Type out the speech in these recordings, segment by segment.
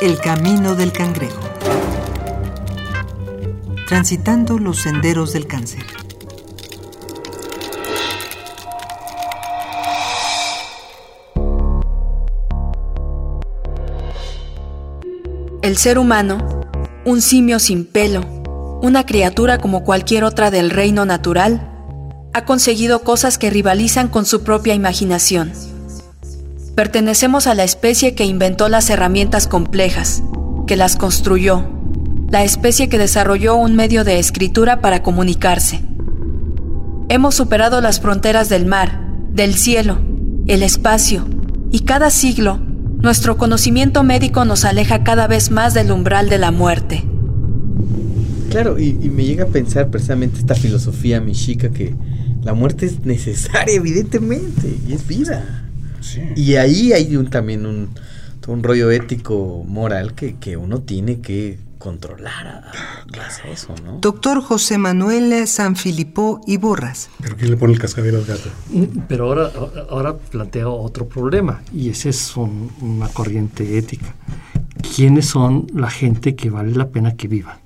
El camino del cangrejo. Transitando los senderos del cáncer. El ser humano, un simio sin pelo, una criatura como cualquier otra del reino natural, ha conseguido cosas que rivalizan con su propia imaginación. Pertenecemos a la especie que inventó las herramientas complejas, que las construyó, la especie que desarrolló un medio de escritura para comunicarse. Hemos superado las fronteras del mar, del cielo, el espacio, y cada siglo nuestro conocimiento médico nos aleja cada vez más del umbral de la muerte. Claro, y, me llega a pensar precisamente esta filosofía mexica que la muerte es necesaria, evidentemente, y es vida. Y ahí hay un, también un, un rollo ético, moral que, que uno tiene que controlar a, eso, ¿no? Doctor José Manuel Sanfilippo y Borras. ¿Pero quién le pone el cascabel al gato? Mm, pero ahora, ahora plantea otro problema, y ese es una corriente ética. ¿Quiénes son la gente que vale la pena que viva?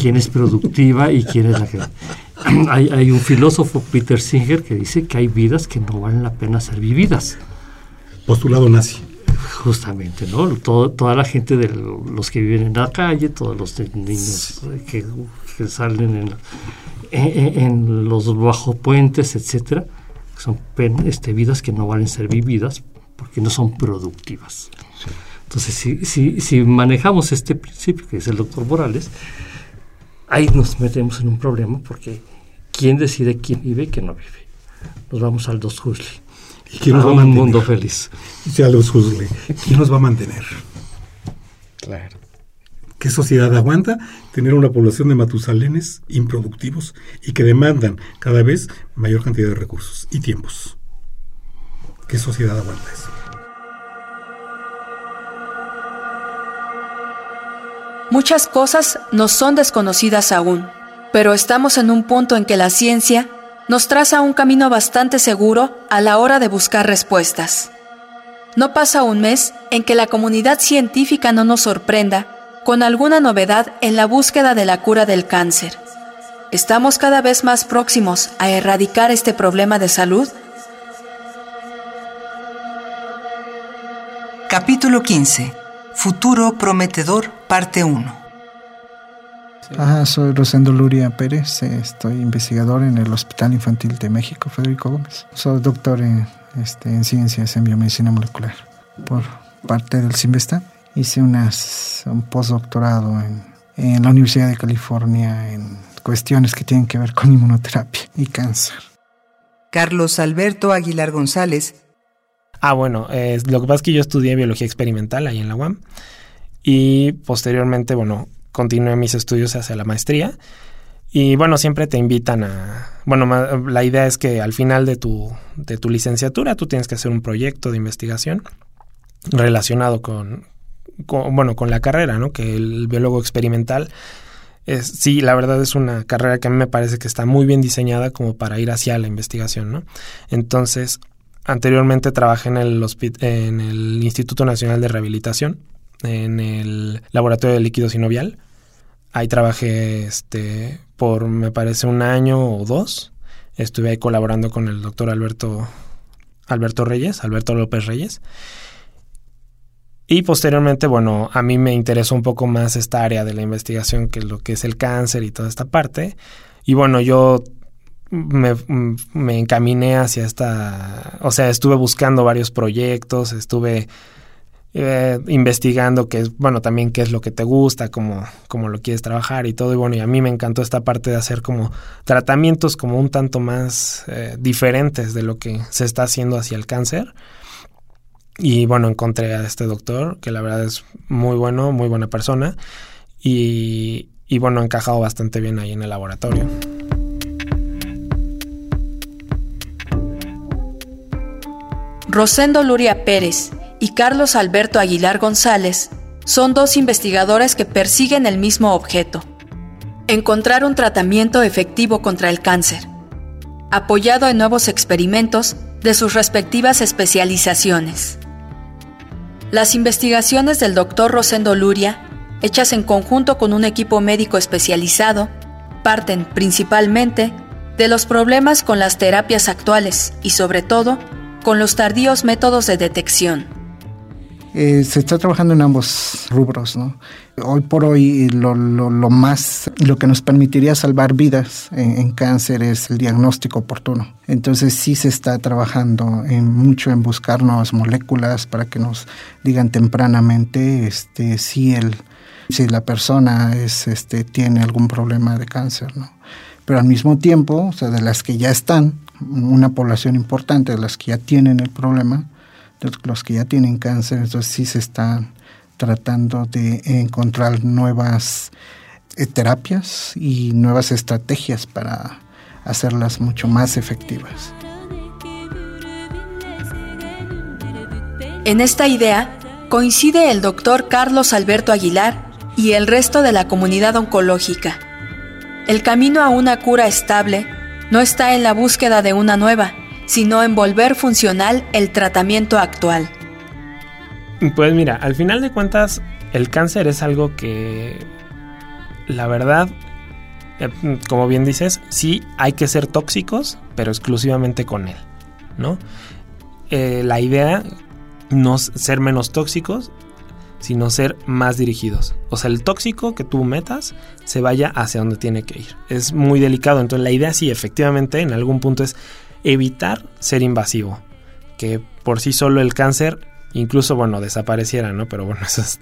¿Quién es productiva y quién es la que... hay, hay un filósofo, Peter Singer, que dice que hay vidas que no valen la pena ser vividas. Postulado nazi. Justamente, ¿no? toda la gente de los que viven en la calle, todos los niños que, salen en, en, los bajo puentes, etcétera, son este, vidas que no valen ser vividas porque no son productivas. Entonces, si, si, si manejamos este principio, que es el doctor Morales, ahí nos metemos en un problema porque ¿quién decide quién vive y quién no vive? Nos vamos al dos Huxley. ¿Y quién nos va a mantener? un mundo feliz. Ya los juzgue. ¿Quién nos va a mantener? Claro. ¿Qué sociedad aguanta tener una población de matusalenes improductivos y que demandan cada vez mayor cantidad de recursos y tiempos? ¿Qué sociedad aguanta eso? Muchas cosas nos son desconocidas aún, pero estamos en un punto en que la ciencia nos traza un camino bastante seguro a la hora de buscar respuestas. No pasa un mes en que la comunidad científica no nos sorprenda con alguna novedad en la búsqueda de la cura del cáncer. ¿Estamos cada vez más próximos a erradicar este problema de salud? Capítulo 15. Futuro prometedor, parte 1. Ajá, soy Rosendo Luria Pérez, estoy investigador en el Hospital Infantil de México, Federico Gómez. Soy doctor en, este, en ciencias en biomedicina molecular por parte del CIMBESTA. Hice unas, un postdoctorado en, en la Universidad de California en cuestiones que tienen que ver con inmunoterapia y cáncer. Carlos Alberto Aguilar González. Ah, bueno, lo que pasa es que yo estudié biología experimental ahí en la UAM y posteriormente, bueno, continué mis estudios hacia la maestría. Y bueno, siempre te invitan a... Bueno, la idea es que al final de tu, de tu licenciatura tú tienes que hacer un proyecto de investigación relacionado con, bueno, con la carrera, ¿no? Que el biólogo experimental es, sí, la verdad es una carrera que a mí me parece que está muy bien diseñada como para ir hacia la investigación, ¿no? Entonces, anteriormente trabajé en el, en el Instituto Nacional de Rehabilitación, en el Laboratorio de Líquido Sinovial, Ahí trabajé este, por, me parece, un año o dos. Estuve ahí colaborando con el doctor Alberto, Alberto Reyes, Alberto López Reyes. Y posteriormente, bueno, a mí me interesó un poco más esta área de la investigación, que lo que es el cáncer y toda esta parte. Y bueno, yo me, me encaminé hacia esta, o sea, estuve buscando varios proyectos, estuve eh, investigando qué es, bueno, también qué es lo que te gusta, cómo, cómo lo quieres trabajar y todo. Y bueno, y a mí me encantó esta parte de hacer como tratamientos como un tanto más eh, diferentes de lo que se está haciendo hacia el cáncer. Y bueno, encontré a este doctor, que la verdad es muy bueno, muy buena persona. Y, y bueno, ha encajado bastante bien ahí en el laboratorio. Rosendo Luria Pérez y Carlos Alberto Aguilar González son dos investigadores que persiguen el mismo objeto, encontrar un tratamiento efectivo contra el cáncer, apoyado en nuevos experimentos de sus respectivas especializaciones. Las investigaciones del doctor Rosendo Luria, hechas en conjunto con un equipo médico especializado, parten principalmente de los problemas con las terapias actuales y sobre todo con los tardíos métodos de detección. Eh, se está trabajando en ambos rubros. ¿no? Hoy por hoy lo, más, lo que nos permitiría salvar vidas en, cáncer es el diagnóstico oportuno. Entonces sí se está trabajando mucho en buscar nuevas moléculas para que nos digan tempranamente este, si, el, si la persona es, este, tiene algún problema de cáncer. ¿no? Pero al mismo tiempo, o sea, de las que ya están, una población importante de las que ya tienen el problema, los que ya tienen cáncer, entonces sí se están tratando de encontrar nuevas eh, terapias y nuevas estrategias para hacerlas mucho más efectivas. En esta idea coincide el doctor Carlos Alberto Aguilar y el resto de la comunidad oncológica. El camino a una cura estable no está en la búsqueda de una nueva, sino en volver funcional el tratamiento actual. Pues mira, al final de cuentas, el cáncer es algo que, la verdad, eh, como bien dices, sí hay que ser tóxicos, pero exclusivamente con él, ¿no? Eh, la idea no ser menos tóxicos, sino ser más dirigidos. O sea, el tóxico que tú metas se vaya hacia donde tiene que ir. Es muy delicado, entonces la idea sí, efectivamente, en algún punto es evitar ser invasivo. Que por sí solo el cáncer, incluso, bueno, desapareciera, ¿no? Pero bueno, eso es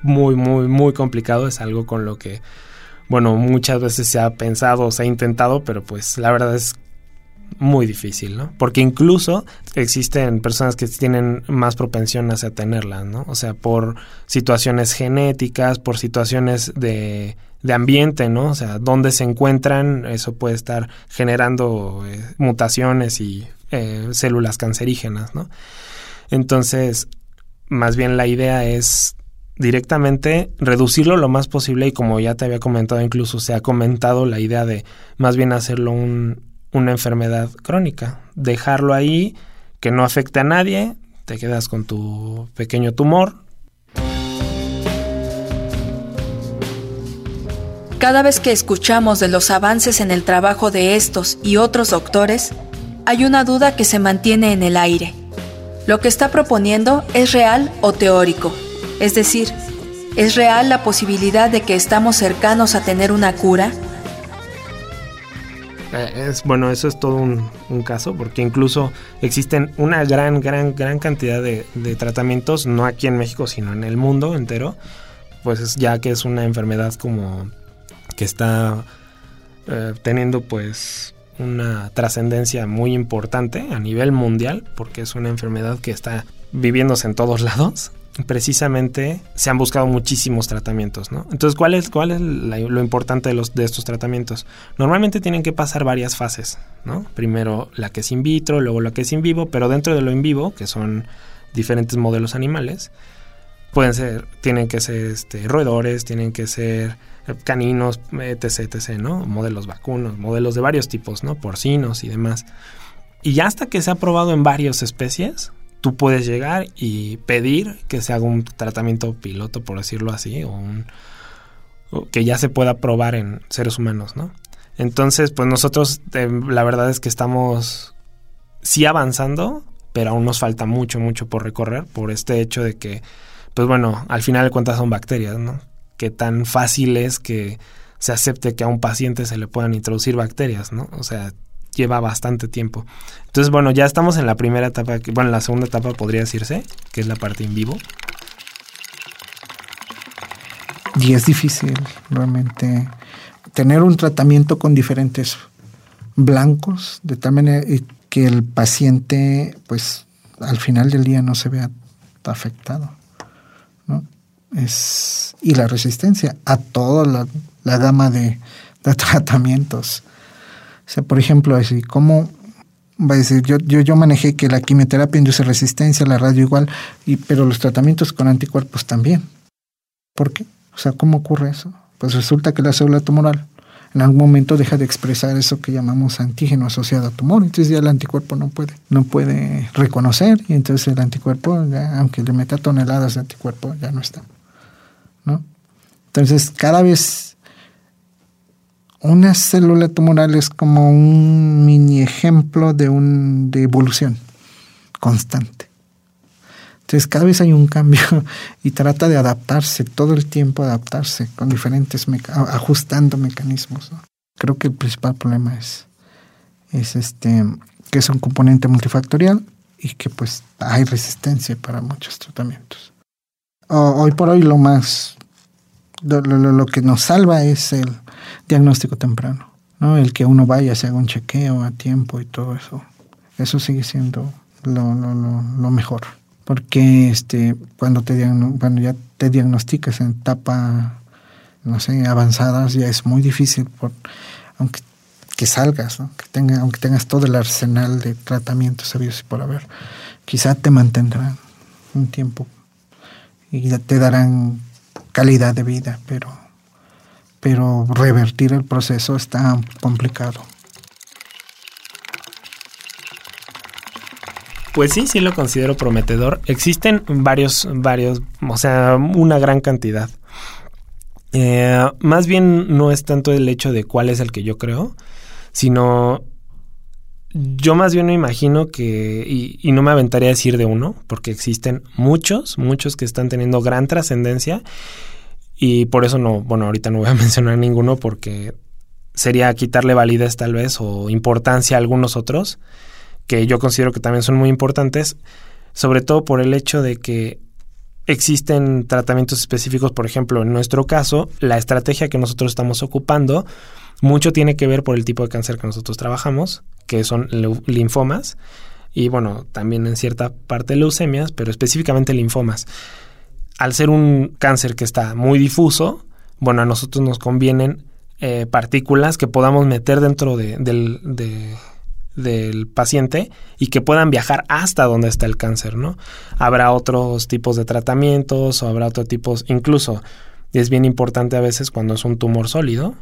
muy, muy, muy complicado. Es algo con lo que, bueno, muchas veces se ha pensado, se ha intentado, pero pues la verdad es muy difícil, ¿no? Porque incluso existen personas que tienen más propensión hacia tenerla, ¿no? O sea, por situaciones genéticas, por situaciones de de ambiente, ¿no? O sea, dónde se encuentran, eso puede estar generando eh, mutaciones y eh, células cancerígenas, ¿no? Entonces, más bien la idea es directamente reducirlo lo más posible y como ya te había comentado, incluso se ha comentado la idea de más bien hacerlo un, una enfermedad crónica, dejarlo ahí, que no afecte a nadie, te quedas con tu pequeño tumor, Cada vez que escuchamos de los avances en el trabajo de estos y otros doctores, hay una duda que se mantiene en el aire. ¿Lo que está proponiendo es real o teórico? Es decir, ¿es real la posibilidad de que estamos cercanos a tener una cura? Eh, es, bueno, eso es todo un, caso, porque incluso existen una gran, gran, gran cantidad de, de, tratamientos, no aquí en México, sino en el mundo entero, pues ya que es una enfermedad como que está eh, teniendo pues una trascendencia muy importante a nivel mundial porque es una enfermedad que está viviéndose en todos lados precisamente se han buscado muchísimos tratamientos, ¿no? Entonces, ¿cuál es, cuál es lo importante de, los, de estos tratamientos? Normalmente tienen que pasar varias fases, ¿no? Primero la que es in vitro, luego la que es in vivo, pero dentro de lo in vivo, que son diferentes modelos animales, pueden ser, tienen que ser este, roedores, tienen que ser caninos, etc, etc, ¿no? Modelos vacunos, modelos de varios tipos, ¿no? Porcinos y demás. Y ya hasta que se ha probado en varias especies, tú puedes llegar y pedir que se haga un tratamiento piloto, por decirlo así, o, un, que ya se pueda probar en seres humanos, ¿no? Entonces, pues nosotros eh, la verdad es que estamos sí avanzando, pero aún nos falta mucho, mucho por recorrer por este hecho de que, pues bueno, al final de cuentas son bacterias, ¿no? qué tan fácil es que se acepte que a un paciente se le puedan introducir bacterias, ¿no? O sea, lleva bastante tiempo. Entonces, bueno, ya estamos en la primera etapa, bueno, la segunda etapa podría decirse, que es la parte en vivo. Y es difícil realmente tener un tratamiento con diferentes blancos, de tal manera que el paciente, pues, al final del día no se vea afectado es, y la resistencia a toda la, gama de, tratamientos. O sea, por ejemplo, así, ¿cómo va a decir? Yo, yo, yo manejé que la quimioterapia induce resistencia, la radio igual, y, pero los tratamientos con anticuerpos también. ¿Por qué? O sea, ¿cómo ocurre eso? Pues resulta que la célula tumoral en algún momento deja de expresar eso que llamamos antígeno asociado a tumor, entonces ya el anticuerpo no puede, no puede reconocer y entonces el anticuerpo, aunque le meta toneladas de anticuerpo, ya no está. ¿no? Entonces cada vez una célula tumoral es como un mini ejemplo de, un, de evolución constante. Entonces cada vez hay un cambio y trata de adaptarse, todo el tiempo adaptarse con diferentes, ajustando mecanismos. Creo que el principal problema es, es este, que es un componente multifactorial y que pues hay resistencia para muchos tratamientos. hoy por hoy lo más, lo, lo, que nos salva es el diagnóstico temprano, ¿no? El que uno vaya, se haga un chequeo a tiempo y todo eso. Eso sigue siendo lo, lo, lo mejor porque este cuando te cuando ya te diagnosticas en etapa no sé avanzadas ya es muy difícil por aunque que salgas que tenga, aunque tengas todo el arsenal de tratamientos sabios y por haber quizá te mantendrán un tiempo y te darán calidad de vida pero pero revertir el proceso está complicado Pues sí, sí lo considero prometedor. Existen varios, varios, o sea, una gran cantidad. Eh, más bien no es tanto el hecho de cuál es el que yo creo, sino yo más bien me imagino que, y, y, no me aventaría a decir de uno, porque existen muchos, muchos que están teniendo gran trascendencia y por eso no, bueno, ahorita no voy a mencionar ninguno porque sería quitarle validez tal vez o importancia a algunos otros que yo considero que también son muy importantes, sobre todo por el hecho de que existen tratamientos específicos, por ejemplo, en nuestro caso, la estrategia que nosotros estamos ocupando mucho tiene que ver por el tipo de cáncer que nosotros trabajamos, que son linfomas, y bueno, también en cierta parte leucemias, pero específicamente linfomas. Al ser un cáncer que está muy difuso, bueno, a nosotros nos convienen eh, partículas que podamos meter dentro de, de, del paciente y que puedan viajar hasta donde está el cáncer, ¿no? Habrá otros tipos de tratamientos o habrá otros tipos, incluso es bien importante a veces cuando es un tumor sólido,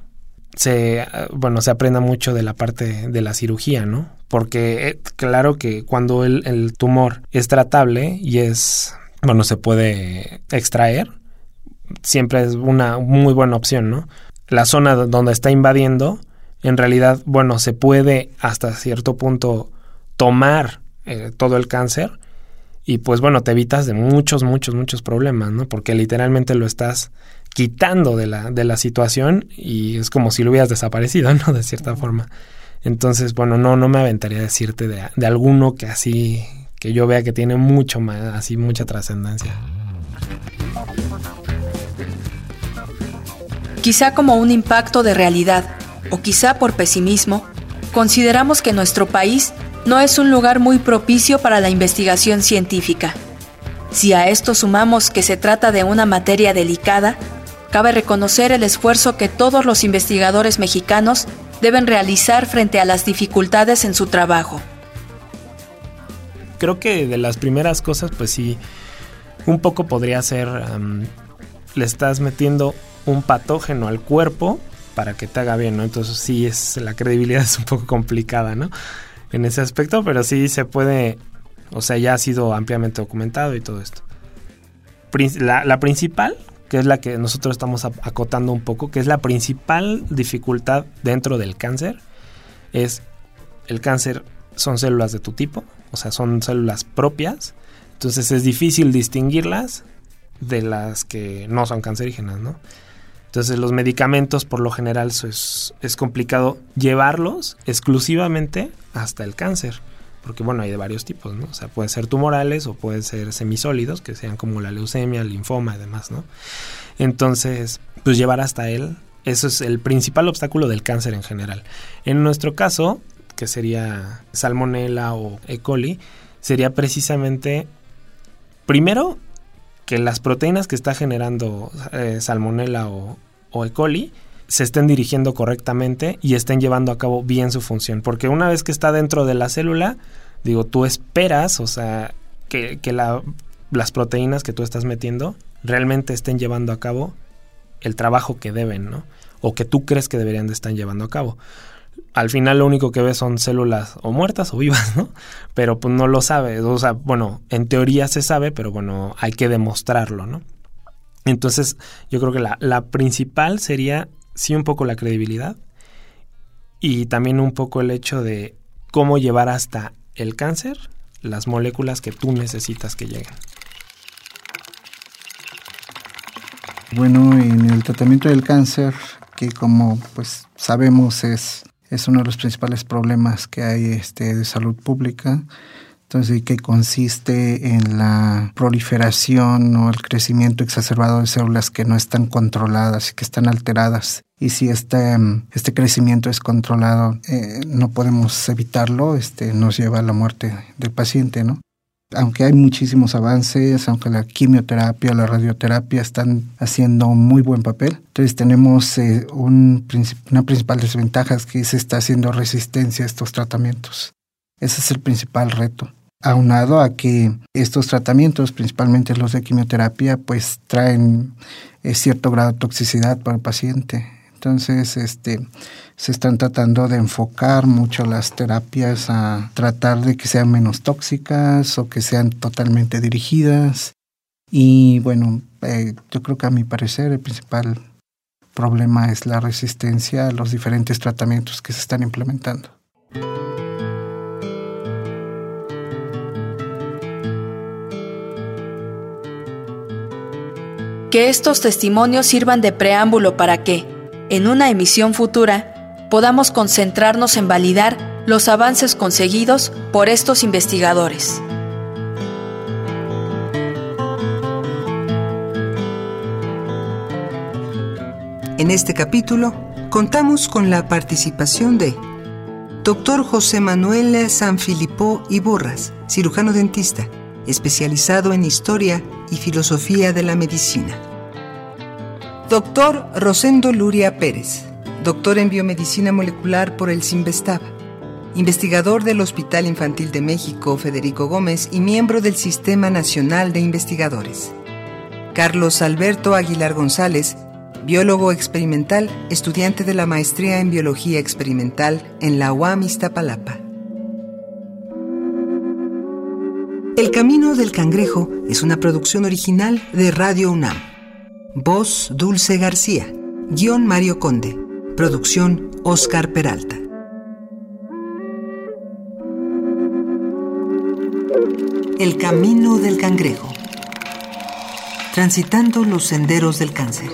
se, bueno, se aprenda mucho de la parte de la cirugía, ¿no? Porque eh, claro que cuando el, el tumor es tratable y es, bueno, se puede extraer, siempre es una muy buena opción, ¿no? La zona donde está invadiendo en realidad, bueno, se puede hasta cierto punto tomar eh, todo el cáncer y pues bueno, te evitas de muchos, muchos, muchos problemas, ¿no? Porque literalmente lo estás quitando de la, de la situación y es como si lo hubieras desaparecido, ¿no? De cierta forma. Entonces, bueno, no, no me aventaría a decirte de, de alguno que así, que yo vea que tiene mucho más, así mucha trascendencia. Quizá como un impacto de realidad o quizá por pesimismo, consideramos que nuestro país no es un lugar muy propicio para la investigación científica. Si a esto sumamos que se trata de una materia delicada, cabe reconocer el esfuerzo que todos los investigadores mexicanos deben realizar frente a las dificultades en su trabajo. Creo que de las primeras cosas, pues sí, un poco podría ser, le estás metiendo un patógeno al cuerpo para que te haga bien, ¿no? Entonces sí es la credibilidad es un poco complicada, ¿no? En ese aspecto, pero sí se puede, o sea, ya ha sido ampliamente documentado y todo esto. La, la principal, que es la que nosotros estamos acotando un poco, que es la principal dificultad dentro del cáncer, es el cáncer son células de tu tipo, o sea, son células propias, entonces es difícil distinguirlas de las que no son cancerígenas, ¿no? Entonces los medicamentos por lo general es, es complicado llevarlos exclusivamente hasta el cáncer. Porque bueno, hay de varios tipos, ¿no? O sea, pueden ser tumorales o pueden ser semisólidos, que sean como la leucemia, el linfoma y demás, ¿no? Entonces, pues llevar hasta él, eso es el principal obstáculo del cáncer en general. En nuestro caso, que sería salmonella o E. coli, sería precisamente, primero, que las proteínas que está generando eh, salmonella o, E. coli se estén dirigiendo correctamente y estén llevando a cabo bien su función. Porque una vez que está dentro de la célula, digo, tú esperas, o sea, que, las proteínas que tú estás metiendo realmente estén llevando a cabo el trabajo que deben, ¿no? O que tú crees que deberían de estar llevando a cabo. Al final lo único que ves son células o muertas o vivas, ¿no? Pero pues no lo sabes. O sea, bueno, en teoría se sabe, pero bueno, hay que demostrarlo, ¿no? Entonces, yo creo que la, la principal sería sí un poco la credibilidad y también un poco el hecho de cómo llevar hasta el cáncer las moléculas que tú necesitas que lleguen. Bueno, en el tratamiento del cáncer, que como pues sabemos es, es uno de los principales problemas que hay este, de salud pública, entonces, que consiste en la proliferación o el crecimiento exacerbado de células que no están controladas y que están alteradas. Y si este, este crecimiento es controlado, eh, no podemos evitarlo, este, nos lleva a la muerte del paciente, ¿no? Aunque hay muchísimos avances, aunque la quimioterapia, la radioterapia están haciendo muy buen papel, entonces tenemos eh, un, una principal desventaja es que se está haciendo resistencia a estos tratamientos. Ese es el principal reto aunado a que estos tratamientos, principalmente los de quimioterapia, pues traen eh, cierto grado de toxicidad para el paciente. Entonces, este, se están tratando de enfocar mucho las terapias a tratar de que sean menos tóxicas o que sean totalmente dirigidas. Y bueno, eh, yo creo que a mi parecer el principal problema es la resistencia a los diferentes tratamientos que se están implementando. Que estos testimonios sirvan de preámbulo para que, en una emisión futura, podamos concentrarnos en validar los avances conseguidos por estos investigadores. En este capítulo contamos con la participación de Dr. José Manuel Sanfilippo y Borras, cirujano dentista, especializado en historia y filosofía de la medicina. Doctor Rosendo Luria Pérez, doctor en biomedicina molecular por el CIMBESTAB, investigador del Hospital Infantil de México Federico Gómez y miembro del Sistema Nacional de Investigadores. Carlos Alberto Aguilar González, biólogo experimental, estudiante de la maestría en biología experimental en la UAM Iztapalapa. El Camino del Cangrejo es una producción original de Radio UNAM. Voz Dulce García. Guión Mario Conde. Producción Oscar Peralta. El Camino del Cangrejo. Transitando los senderos del cáncer.